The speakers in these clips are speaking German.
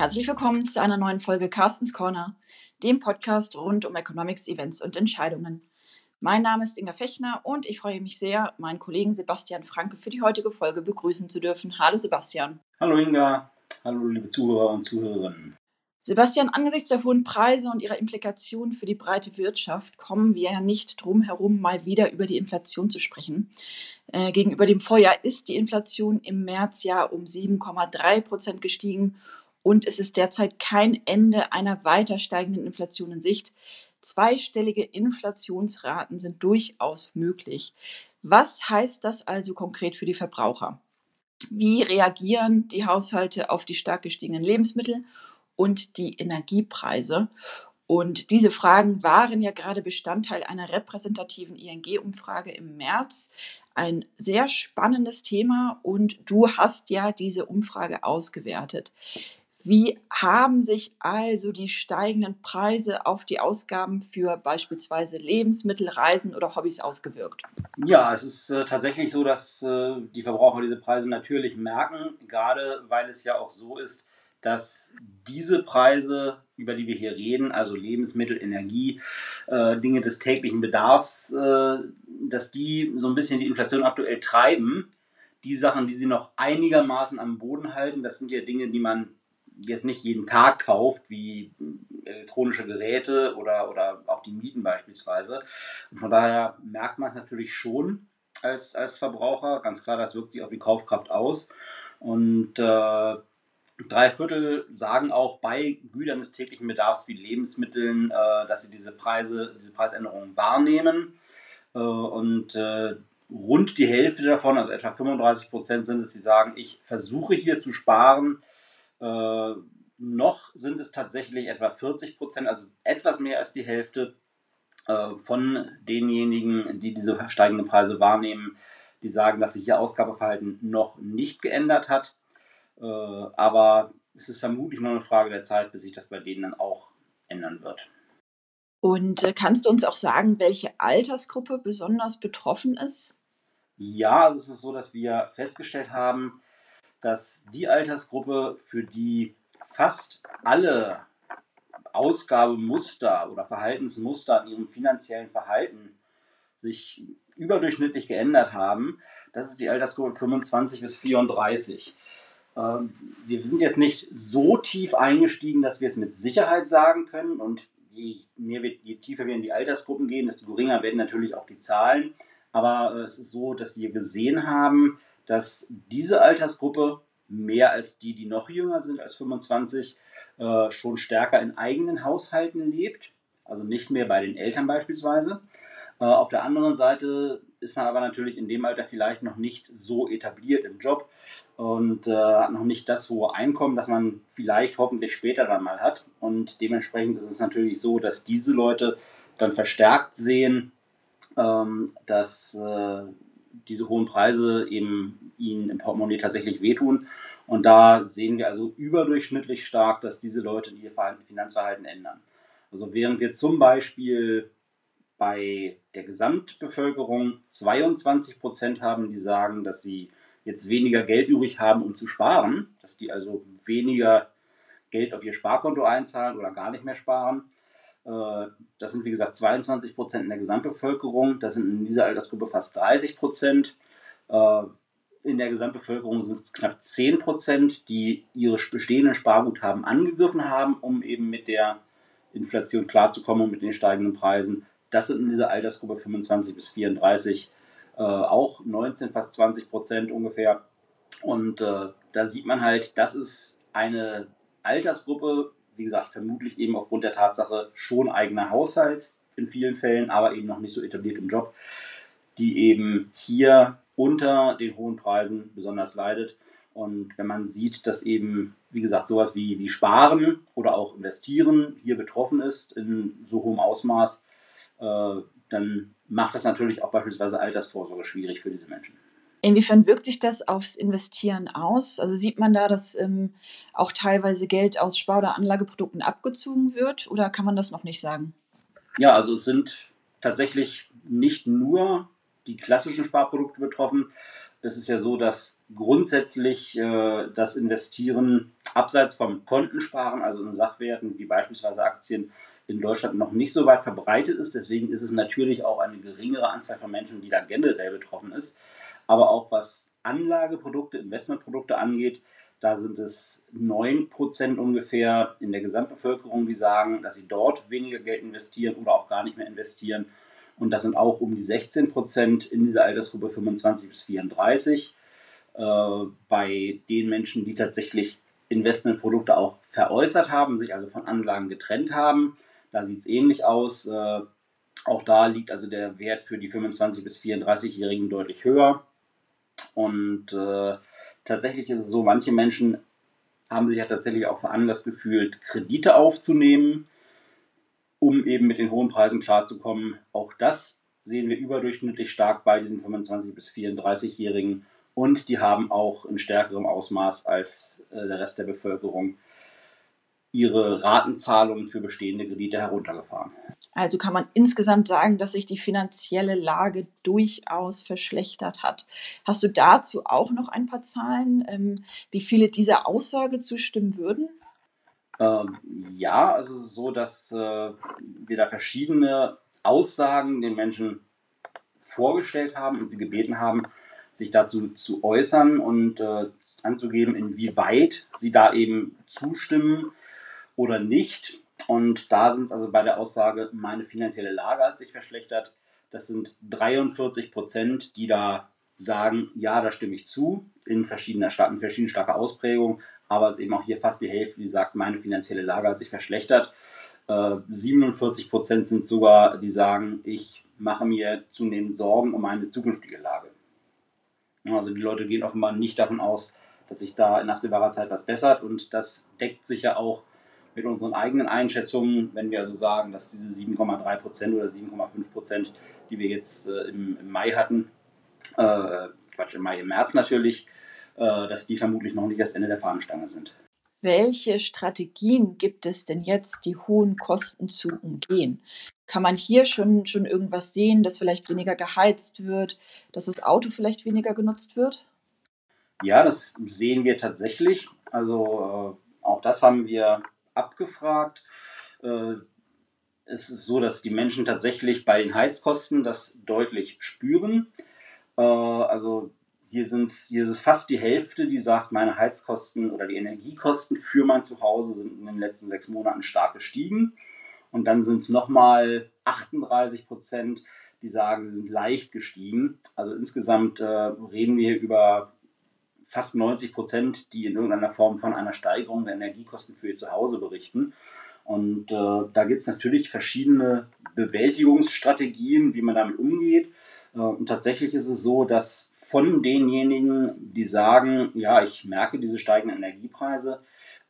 Herzlich willkommen zu einer neuen Folge Carstens Corner, dem Podcast rund um Economics, Events und Entscheidungen. Mein Name ist Inga Fechner und ich freue mich sehr, meinen Kollegen Sebastian Franke für die heutige Folge begrüßen zu dürfen. Hallo Sebastian. Hallo Inga. Hallo liebe Zuhörer und Zuhörerinnen. Sebastian, angesichts der hohen Preise und ihrer Implikationen für die breite Wirtschaft kommen wir ja nicht drum herum, mal wieder über die Inflation zu sprechen. Äh, gegenüber dem Vorjahr ist die Inflation im März ja um 7,3 Prozent gestiegen und es ist derzeit kein Ende einer weiter steigenden Inflation in Sicht. Zweistellige Inflationsraten sind durchaus möglich. Was heißt das also konkret für die Verbraucher? Wie reagieren die Haushalte auf die stark gestiegenen Lebensmittel und die Energiepreise? Und diese Fragen waren ja gerade Bestandteil einer repräsentativen ING-Umfrage im März. Ein sehr spannendes Thema und du hast ja diese Umfrage ausgewertet. Wie haben sich also die steigenden Preise auf die Ausgaben für beispielsweise Lebensmittel, Reisen oder Hobbys ausgewirkt? Ja, es ist äh, tatsächlich so, dass äh, die Verbraucher diese Preise natürlich merken, gerade weil es ja auch so ist, dass diese Preise, über die wir hier reden, also Lebensmittel, Energie, äh, Dinge des täglichen Bedarfs, äh, dass die so ein bisschen die Inflation aktuell treiben. Die Sachen, die sie noch einigermaßen am Boden halten, das sind ja Dinge, die man jetzt nicht jeden Tag kauft, wie elektronische Geräte oder, oder auch die Mieten beispielsweise. Und von daher merkt man es natürlich schon als, als Verbraucher. Ganz klar, das wirkt sich auf die Kaufkraft aus. Und äh, drei Viertel sagen auch bei Gütern des täglichen Bedarfs wie Lebensmitteln, äh, dass sie diese Preise, diese Preisänderungen wahrnehmen. Äh, und äh, rund die Hälfte davon, also etwa 35 Prozent sind es, die sagen, ich versuche hier zu sparen äh, noch sind es tatsächlich etwa 40 Prozent, also etwas mehr als die Hälfte äh, von denjenigen, die diese steigenden Preise wahrnehmen, die sagen, dass sich ihr Ausgabeverhalten noch nicht geändert hat. Äh, aber es ist vermutlich nur eine Frage der Zeit, bis sich das bei denen dann auch ändern wird. Und äh, kannst du uns auch sagen, welche Altersgruppe besonders betroffen ist? Ja, also es ist so, dass wir festgestellt haben, dass die Altersgruppe, für die fast alle Ausgabemuster oder Verhaltensmuster in ihrem finanziellen Verhalten sich überdurchschnittlich geändert haben, das ist die Altersgruppe 25 bis 34. Ähm, wir sind jetzt nicht so tief eingestiegen, dass wir es mit Sicherheit sagen können. Und je, je tiefer wir in die Altersgruppen gehen, desto geringer werden natürlich auch die Zahlen. Aber äh, es ist so, dass wir gesehen haben, dass diese Altersgruppe mehr als die, die noch jünger sind als 25, äh, schon stärker in eigenen Haushalten lebt, also nicht mehr bei den Eltern beispielsweise. Äh, auf der anderen Seite ist man aber natürlich in dem Alter vielleicht noch nicht so etabliert im Job und äh, hat noch nicht das hohe Einkommen, das man vielleicht hoffentlich später dann mal hat. Und dementsprechend ist es natürlich so, dass diese Leute dann verstärkt sehen, ähm, dass äh, diese hohen Preise eben ihnen im Portemonnaie tatsächlich wehtun. Und da sehen wir also überdurchschnittlich stark, dass diese Leute ihr Finanzverhalten ändern. Also während wir zum Beispiel bei der Gesamtbevölkerung 22 Prozent haben, die sagen, dass sie jetzt weniger Geld übrig haben, um zu sparen, dass die also weniger Geld auf ihr Sparkonto einzahlen oder gar nicht mehr sparen, das sind wie gesagt 22 Prozent in der Gesamtbevölkerung. Das sind in dieser Altersgruppe fast 30 Prozent. Äh, in der Gesamtbevölkerung sind es knapp 10 Prozent, die ihre bestehenden Sparguthaben angegriffen haben, um eben mit der Inflation klarzukommen und mit den steigenden Preisen. Das sind in dieser Altersgruppe 25 bis 34 äh, auch 19, fast 20 Prozent ungefähr. Und äh, da sieht man halt, das ist eine Altersgruppe, wie gesagt, vermutlich eben aufgrund der Tatsache schon eigener Haushalt in vielen Fällen, aber eben noch nicht so etabliert im Job, die eben hier unter den hohen Preisen besonders leidet. Und wenn man sieht, dass eben, wie gesagt, sowas wie, wie Sparen oder auch Investieren hier betroffen ist in so hohem Ausmaß, äh, dann macht das natürlich auch beispielsweise Altersvorsorge schwierig für diese Menschen. Inwiefern wirkt sich das aufs Investieren aus? Also sieht man da, dass ähm, auch teilweise Geld aus Spar- oder Anlageprodukten abgezogen wird oder kann man das noch nicht sagen? Ja, also es sind tatsächlich nicht nur die klassischen Sparprodukte betroffen. Es ist ja so, dass grundsätzlich äh, das Investieren abseits vom Kontensparen, also in Sachwerten wie beispielsweise Aktien, in Deutschland noch nicht so weit verbreitet ist. Deswegen ist es natürlich auch eine geringere Anzahl von Menschen, die da generell betroffen ist. Aber auch was Anlageprodukte, Investmentprodukte angeht, da sind es 9% ungefähr in der Gesamtbevölkerung, die sagen, dass sie dort weniger Geld investieren oder auch gar nicht mehr investieren. Und das sind auch um die 16% in dieser Altersgruppe 25 bis 34. Äh, bei den Menschen, die tatsächlich Investmentprodukte auch veräußert haben, sich also von Anlagen getrennt haben, da sieht es ähnlich aus. Äh, auch da liegt also der Wert für die 25 bis 34-Jährigen deutlich höher. Und äh, tatsächlich ist es so, manche Menschen haben sich ja tatsächlich auch veranlasst gefühlt, Kredite aufzunehmen, um eben mit den hohen Preisen klarzukommen. Auch das sehen wir überdurchschnittlich stark bei diesen 25- bis 34-Jährigen und die haben auch in stärkerem Ausmaß als äh, der Rest der Bevölkerung ihre Ratenzahlungen für bestehende Kredite heruntergefahren. Also kann man insgesamt sagen, dass sich die finanzielle Lage durchaus verschlechtert hat. Hast du dazu auch noch ein paar Zahlen, ähm, wie viele dieser Aussage zustimmen würden? Ähm, ja, also es ist so, dass äh, wir da verschiedene Aussagen den Menschen vorgestellt haben und sie gebeten haben, sich dazu zu äußern und äh, anzugeben, inwieweit sie da eben zustimmen oder nicht. Und da sind es also bei der Aussage, meine finanzielle Lage hat sich verschlechtert. Das sind 43 Prozent, die da sagen, ja, da stimme ich zu, in verschiedener Stadt, in verschiedenen starker Ausprägung. Aber es ist eben auch hier fast die Hälfte, die sagt, meine finanzielle Lage hat sich verschlechtert. Äh, 47 Prozent sind sogar, die sagen, ich mache mir zunehmend Sorgen um meine zukünftige Lage. Also die Leute gehen offenbar nicht davon aus, dass sich da in absehbarer Zeit was bessert. Und das deckt sich ja auch mit unseren eigenen Einschätzungen, wenn wir also sagen, dass diese 7,3 Prozent oder 7,5 Prozent, die wir jetzt äh, im, im, Mai hatten, äh, Quatsch, im Mai, im März natürlich, äh, dass die vermutlich noch nicht das Ende der Fahnenstange sind. Welche Strategien gibt es denn jetzt, die hohen Kosten zu umgehen? Kann man hier schon, schon irgendwas sehen, dass vielleicht weniger geheizt wird, dass das Auto vielleicht weniger genutzt wird? Ja, das sehen wir tatsächlich. Also äh, auch das haben wir abgefragt. Äh, es ist so, dass die Menschen tatsächlich bei den Heizkosten das deutlich spüren. Äh, also hier, sind's, hier ist es fast die Hälfte, die sagt, meine Heizkosten oder die Energiekosten für mein Zuhause sind in den letzten sechs Monaten stark gestiegen. Und dann sind es nochmal 38 Prozent, die sagen, sie sind leicht gestiegen. Also insgesamt äh, reden wir über fast 90 Prozent, die in irgendeiner Form von einer Steigerung der Energiekosten für ihr Zuhause berichten. Und äh, da gibt es natürlich verschiedene Bewältigungsstrategien, wie man damit umgeht. Äh, und tatsächlich ist es so, dass von denjenigen, die sagen, ja, ich merke diese steigenden Energiepreise,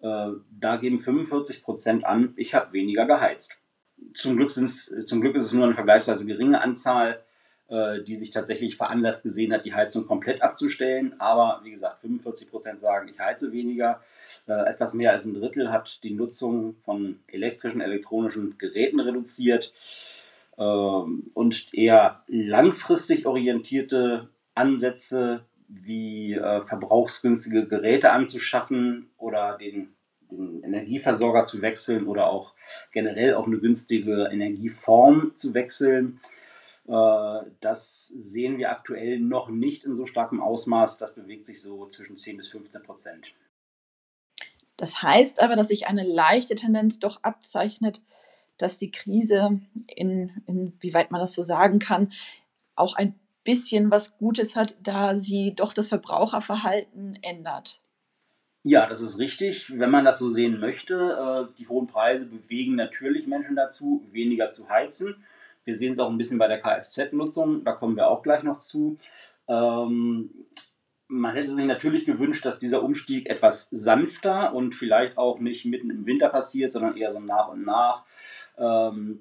äh, da geben 45 Prozent an, ich habe weniger geheizt. Zum Glück, zum Glück ist es nur eine vergleichsweise geringe Anzahl die sich tatsächlich veranlasst gesehen hat, die Heizung komplett abzustellen. Aber wie gesagt, 45 Prozent sagen, ich heize weniger. Äh, etwas mehr als ein Drittel hat die Nutzung von elektrischen, elektronischen Geräten reduziert. Ähm, und eher langfristig orientierte Ansätze wie äh, verbrauchsgünstige Geräte anzuschaffen oder den, den Energieversorger zu wechseln oder auch generell auf eine günstige Energieform zu wechseln äh, das sehen wir aktuell noch nicht in so starkem Ausmaß. Das bewegt sich so zwischen 10 bis 15 Prozent. Das heißt aber, dass sich eine leichte Tendenz doch abzeichnet, dass die Krise, in, inwieweit man das so sagen kann, auch ein bisschen was Gutes hat, da sie doch das Verbraucherverhalten ändert. Ja, das ist richtig, wenn man das so sehen möchte. Äh, die hohen Preise bewegen natürlich Menschen dazu, weniger zu heizen. Wir sehen es auch ein bisschen bei der Kfz-Nutzung, da kommen wir auch gleich noch zu. Ähm, man hätte sich natürlich gewünscht, dass dieser Umstieg etwas sanfter und vielleicht auch nicht mitten im Winter passiert, sondern eher so nach und nach. Ähm,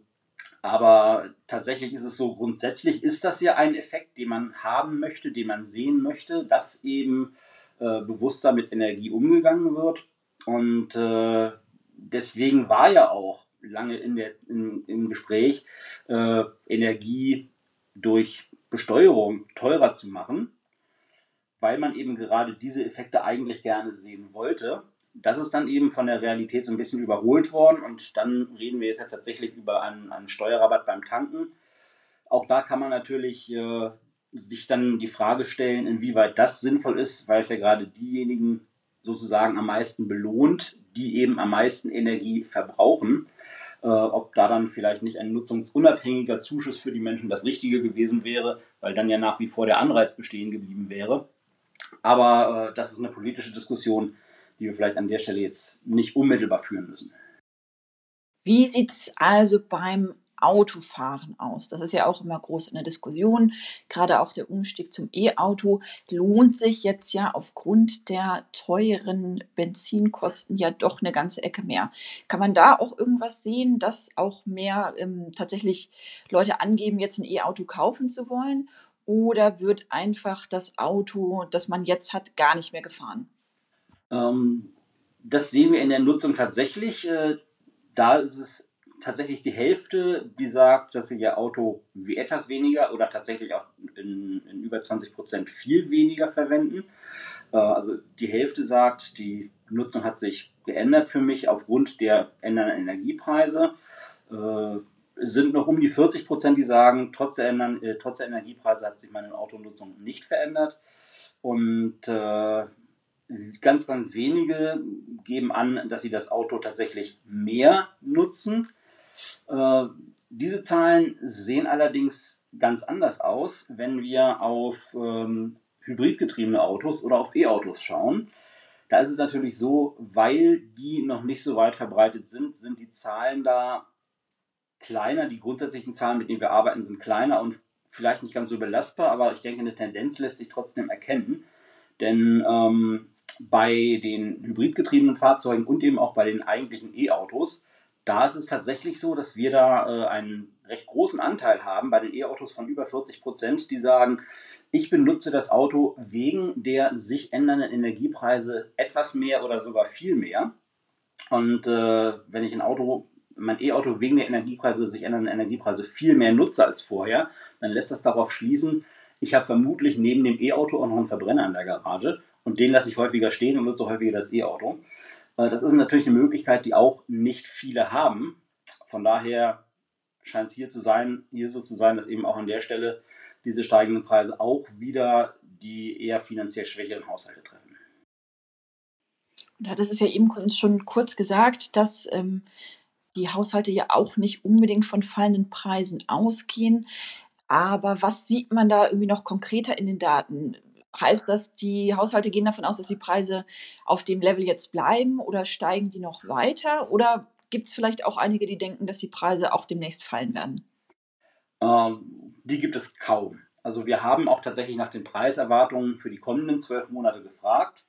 aber tatsächlich ist es so, grundsätzlich ist das ja ein Effekt, den man haben möchte, den man sehen möchte, dass eben äh, bewusster mit Energie umgegangen wird. Und äh, deswegen war ja auch lange in der, in, im Gespräch, äh, Energie durch Besteuerung teurer zu machen, weil man eben gerade diese Effekte eigentlich gerne sehen wollte. Das ist dann eben von der Realität so ein bisschen überholt worden und dann reden wir jetzt ja tatsächlich über einen, einen Steuerrabatt beim Tanken. Auch da kann man natürlich äh, sich dann die Frage stellen, inwieweit das sinnvoll ist, weil es ja gerade diejenigen sozusagen am meisten belohnt, die eben am meisten Energie verbrauchen. Äh, ob da dann vielleicht nicht ein nutzungsunabhängiger Zuschuss für die Menschen das Richtige gewesen wäre, weil dann ja nach wie vor der Anreiz bestehen geblieben wäre. Aber äh, das ist eine politische Diskussion, die wir vielleicht an der Stelle jetzt nicht unmittelbar führen müssen. Wie sieht es also beim Autofahren aus? Das ist ja auch immer groß in der Diskussion. Gerade auch der Umstieg zum E-Auto lohnt sich jetzt ja aufgrund der teuren Benzinkosten ja doch eine ganze Ecke mehr. Kann man da auch irgendwas sehen, dass auch mehr ähm, tatsächlich Leute angeben, jetzt ein E-Auto kaufen zu wollen? Oder wird einfach das Auto, das man jetzt hat, gar nicht mehr gefahren? Ähm, das sehen wir in der Nutzung tatsächlich. Äh, da ist es tatsächlich die Hälfte, die sagt, dass sie ihr Auto wie etwas weniger oder tatsächlich auch in, in über 20 Prozent viel weniger verwenden. Äh, also die Hälfte sagt, die Nutzung hat sich geändert für mich aufgrund der ändernden Energiepreise. Äh, sind noch um die 40 Prozent, die sagen, trotz der, ändern, äh, trotz der Energiepreise hat sich meine Autonutzung nicht verändert. Und ganz, ganz wenige geben an, dass sie das Auto tatsächlich mehr nutzen. Äh, diese Zahlen sehen allerdings ganz anders aus, wenn wir auf ähm, hybridgetriebene Autos oder auf E-Autos schauen. Da ist es natürlich so, weil die noch nicht so weit verbreitet sind, sind die Zahlen da kleiner. Die grundsätzlichen Zahlen, mit denen wir arbeiten, sind kleiner und vielleicht nicht ganz so belastbar, aber ich denke, eine Tendenz lässt sich trotzdem erkennen. Denn ähm, bei den hybridgetriebenen Fahrzeugen und eben auch bei den eigentlichen E-Autos da ist es tatsächlich so, dass wir da äh, einen recht großen Anteil haben bei den E-Autos von über 40 Prozent, die sagen, ich benutze das Auto wegen der sich ändernden Energiepreise etwas mehr oder sogar viel mehr. Und äh, wenn ich ein Auto, mein E-Auto wegen der Energiepreise, sich ändernden Energiepreise viel mehr nutze als vorher, dann lässt das darauf schließen, ich habe vermutlich neben dem E-Auto auch noch einen Verbrenner in der Garage und den lasse ich häufiger stehen und nutze häufiger das E-Auto. Äh, das ist natürlich eine Möglichkeit, die auch nicht viele haben. Von daher scheint es hier zu sein, hier so zu sein, dass eben auch an der Stelle diese steigenden Preise auch wieder die eher finanziell schwächeren Haushalte treffen. Und das ist ja eben schon kurz gesagt, dass ähm, die Haushalte ja auch nicht unbedingt von fallenden Preisen ausgehen. Aber was sieht man da irgendwie noch konkreter in den Daten? Heißt das, die Haushalte gehen davon aus, dass die Preise auf dem Level jetzt bleiben oder steigen die noch weiter? Oder gibt es vielleicht auch einige, die denken, dass die Preise auch demnächst fallen werden? Ähm, die gibt es kaum. Also wir haben auch tatsächlich nach den Preiserwartungen für die kommenden zwölf Monate gefragt.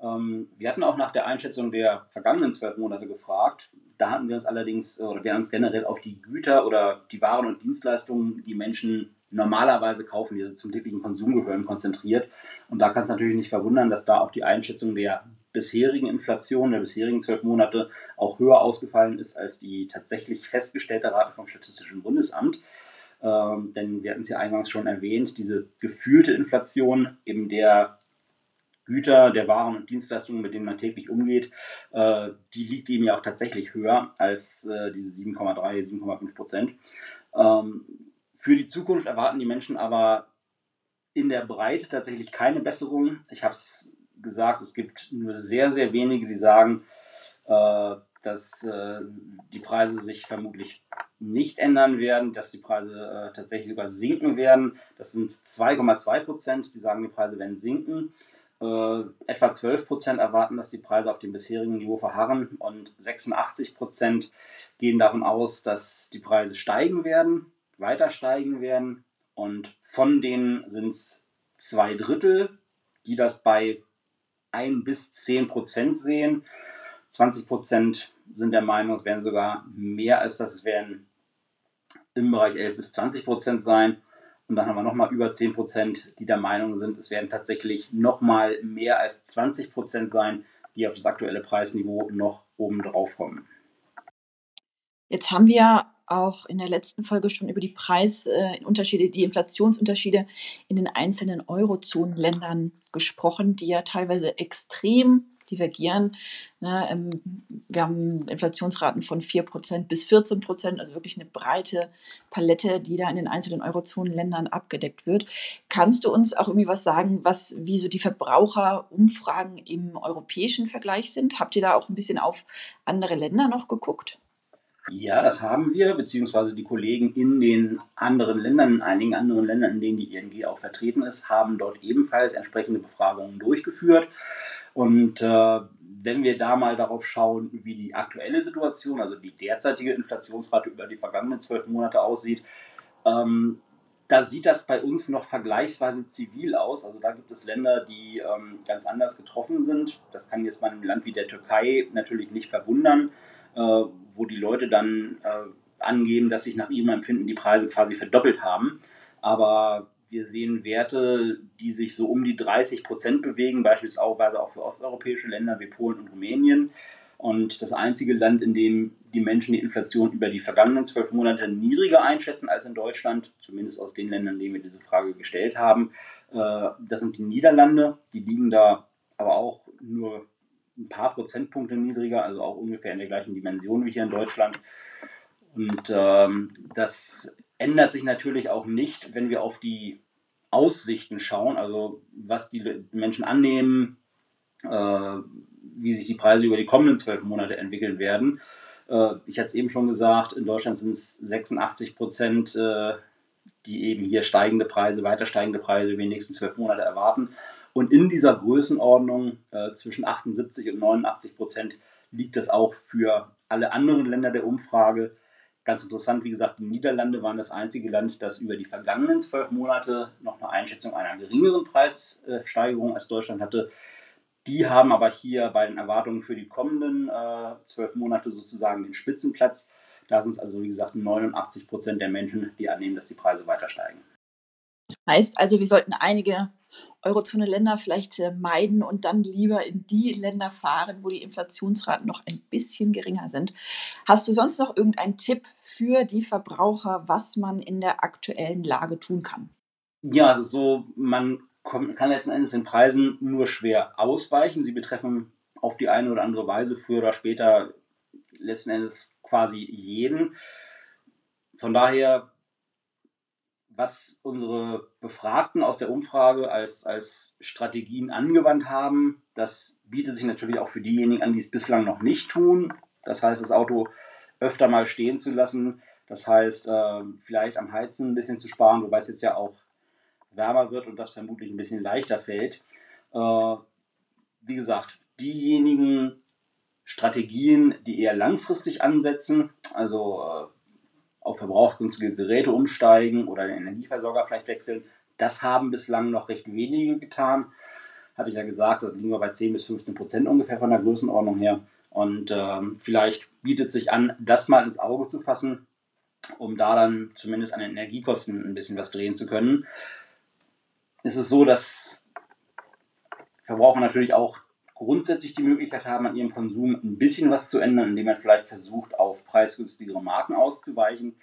Ähm, wir hatten auch nach der Einschätzung der vergangenen zwölf Monate gefragt. Da hatten wir uns allerdings, oder wir haben uns generell auf die Güter oder die Waren und Dienstleistungen, die Menschen normalerweise kaufen, die zum täglichen Konsum gehören, konzentriert. Und da kann es natürlich nicht verwundern, dass da auch die Einschätzung der bisherigen Inflation, der bisherigen zwölf Monate, auch höher ausgefallen ist als die tatsächlich festgestellte Rate vom Statistischen Bundesamt. Ähm, denn wir hatten es ja eingangs schon erwähnt, diese gefühlte Inflation, eben der Güter, der Waren und Dienstleistungen, mit denen man täglich umgeht, äh, die liegt eben ja auch tatsächlich höher als äh, diese 7,3, 7,5 Prozent. Ähm, für die Zukunft erwarten die Menschen aber in der Breite tatsächlich keine Besserung. Ich habe es gesagt, es gibt nur sehr, sehr wenige, die sagen, äh, dass äh, die Preise sich vermutlich nicht ändern werden, dass die Preise äh, tatsächlich sogar sinken werden. Das sind 2,2 Prozent, die sagen, die Preise werden sinken. Äh, etwa 12 Prozent erwarten, dass die Preise auf dem bisherigen Niveau verharren und 86 Prozent gehen davon aus, dass die Preise steigen werden weiter steigen werden. Und von denen sind es zwei Drittel, die das bei 1 bis 10 Prozent sehen. 20 Prozent sind der Meinung, es werden sogar mehr als das, es werden im Bereich 11 bis 20 Prozent sein. Und dann haben wir nochmal über 10 Prozent, die der Meinung sind, es werden tatsächlich nochmal mehr als 20 Prozent sein, die auf das aktuelle Preisniveau noch oben drauf kommen. Jetzt haben wir auch in der letzten Folge schon über die Preisunterschiede, die Inflationsunterschiede in den einzelnen Eurozonenländern gesprochen, die ja teilweise extrem divergieren. Ne, ähm, wir haben Inflationsraten von 4% bis 14%, also wirklich eine breite Palette, die da in den einzelnen Eurozonenländern abgedeckt wird. Kannst du uns auch irgendwie was sagen, was, wie so die Verbraucherumfragen im europäischen Vergleich sind? Habt ihr da auch ein bisschen auf andere Länder noch geguckt? Ja, das haben wir, beziehungsweise die Kollegen in den anderen Ländern, in einigen anderen Ländern, in denen die ING auch vertreten ist, haben dort ebenfalls entsprechende Befragungen durchgeführt. Und äh, wenn wir da mal darauf schauen, wie die aktuelle Situation, also die derzeitige Inflationsrate über die vergangenen zwölf Monate aussieht, ähm, da sieht das bei uns noch vergleichsweise zivil aus. Also da gibt es Länder, die ähm, ganz anders getroffen sind. Das kann jetzt bei einem Land wie der Türkei natürlich nicht verwundern, äh, wo die Leute dann äh, angeben, dass sich nach ihrem Empfinden die Preise quasi verdoppelt haben. Aber wir sehen Werte, die sich so um die 30 Prozent bewegen, beispielsweise auch für osteuropäische Länder wie Polen und Rumänien. Und das einzige Land, in dem die Menschen die Inflation über die vergangenen zwölf Monate niedriger einschätzen als in Deutschland, zumindest aus den Ländern, in denen wir diese Frage gestellt haben, äh, das sind die Niederlande. Die liegen da aber auch nur ein paar Prozentpunkte niedriger, also auch ungefähr in der gleichen Dimension wie hier in Deutschland. Und ähm, das ändert sich natürlich auch nicht, wenn wir auf die Aussichten schauen, also was die Menschen annehmen, äh, wie sich die Preise über die kommenden zwölf Monate entwickeln werden. Äh, ich hatte es eben schon gesagt, in Deutschland sind es 86 Prozent, äh, die eben hier steigende Preise, weiter steigende Preise über die nächsten zwölf Monate erwarten. Und in dieser Größenordnung äh, zwischen 78 und 89 Prozent liegt das auch für alle anderen Länder der Umfrage. Ganz interessant, wie gesagt, die Niederlande waren das einzige Land, das über die vergangenen zwölf Monate noch eine Einschätzung einer geringeren Preissteigerung als Deutschland hatte. Die haben aber hier bei den Erwartungen für die kommenden äh, zwölf Monate sozusagen den Spitzenplatz. Da sind es also, wie gesagt, 89 Prozent der Menschen, die annehmen, dass die Preise weiter steigen. Heißt also, wir sollten einige Eurozone-Länder vielleicht äh, meiden und dann lieber in die Länder fahren, wo die Inflationsraten noch ein bisschen geringer sind. Hast du sonst noch irgendeinen Tipp für die Verbraucher, was man in der aktuellen Lage tun kann? Ja, also so, man kann letzten Endes den Preisen nur schwer ausweichen. Sie betreffen auf die eine oder andere Weise früher oder später letzten Endes quasi jeden. Von daher was unsere Befragten aus der Umfrage als, als Strategien angewandt haben. Das bietet sich natürlich auch für diejenigen an, die es bislang noch nicht tun. Das heißt, das Auto öfter mal stehen zu lassen. Das heißt, äh, vielleicht am Heizen ein bisschen zu sparen, wobei es jetzt ja auch wärmer wird und das vermutlich ein bisschen leichter fällt. Äh, wie gesagt, diejenigen Strategien, die eher langfristig ansetzen, also äh, auf verbrauchsgünstige Geräte umsteigen oder den Energieversorger vielleicht wechseln. Das haben bislang noch recht wenige getan. Hatte ich ja gesagt, das liegen wir bei 10 bis 15 Prozent ungefähr von der Größenordnung her. Und ähm, vielleicht bietet sich an, das mal ins Auge zu fassen, um da dann zumindest an den Energiekosten ein bisschen was drehen zu können. Es ist so, dass Verbraucher natürlich auch grundsätzlich die Möglichkeit haben, an ihrem Konsum ein bisschen was zu ändern, indem man vielleicht versucht, auf preisgünstigere Marken auszuweichen.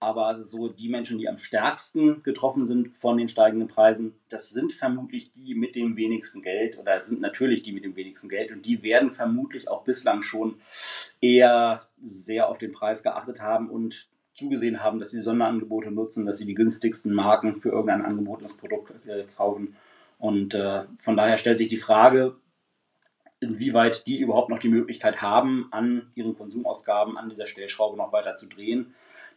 Aber so die Menschen, die am stärksten getroffen sind von den steigenden Preisen, das sind vermutlich die mit dem wenigsten Geld oder sind natürlich die mit dem wenigsten Geld und die werden vermutlich auch bislang schon eher sehr auf den Preis geachtet haben und zugesehen haben, dass sie Sonderangebote nutzen, dass sie die günstigsten Marken für irgendein angebotenes Produkt äh, kaufen. Und äh, von daher stellt sich die Frage, inwieweit die überhaupt noch die Möglichkeit haben, an ihren Konsumausgaben, an dieser Stellschraube noch weiter zu drehen.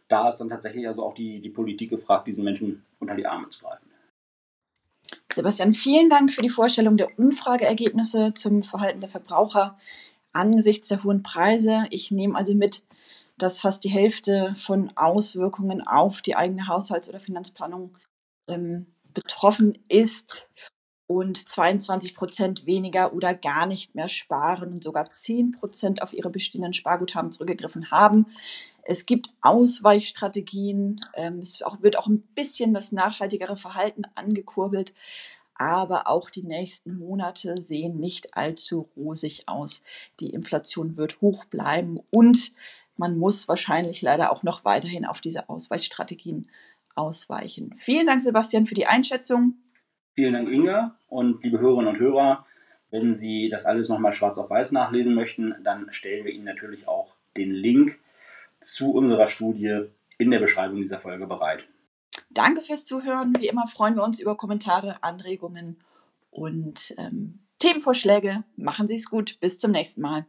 Da ist dann tatsächlich also auch die, die Politik gefragt, diesen Menschen unter die Arme zu greifen. Sebastian, vielen Dank für die Vorstellung der Umfrageergebnisse zum Verhalten der Verbraucher angesichts der hohen Preise. Ich nehme also mit, dass fast die Hälfte von Auswirkungen auf die eigene Haushalts- oder Finanzplanung ähm, betroffen ist und 22 Prozent weniger oder gar nicht mehr sparen und sogar 10 Prozent auf ihre bestehenden Sparguthaben zurückgegriffen haben. Es gibt Ausweichstrategien, ähm, es wird auch ein bisschen das nachhaltigere Verhalten angekurbelt, aber auch die nächsten Monate sehen nicht allzu rosig aus. Die Inflation wird hoch bleiben und man muss wahrscheinlich leider auch noch weiterhin auf diese Ausweichstrategien ausweichen. Vielen Dank, Sebastian, für die Einschätzung. Vielen Dank, Inga. Und liebe Hörerinnen und Hörer, wenn Sie das alles nochmal schwarz auf weiß nachlesen möchten, dann stellen wir Ihnen natürlich auch den Link zu unserer Studie in der Beschreibung dieser Folge bereit. Danke fürs Zuhören. Wie immer freuen wir uns über Kommentare, Anregungen und ähm, Themenvorschläge. Machen Sie es gut. Bis zum nächsten Mal.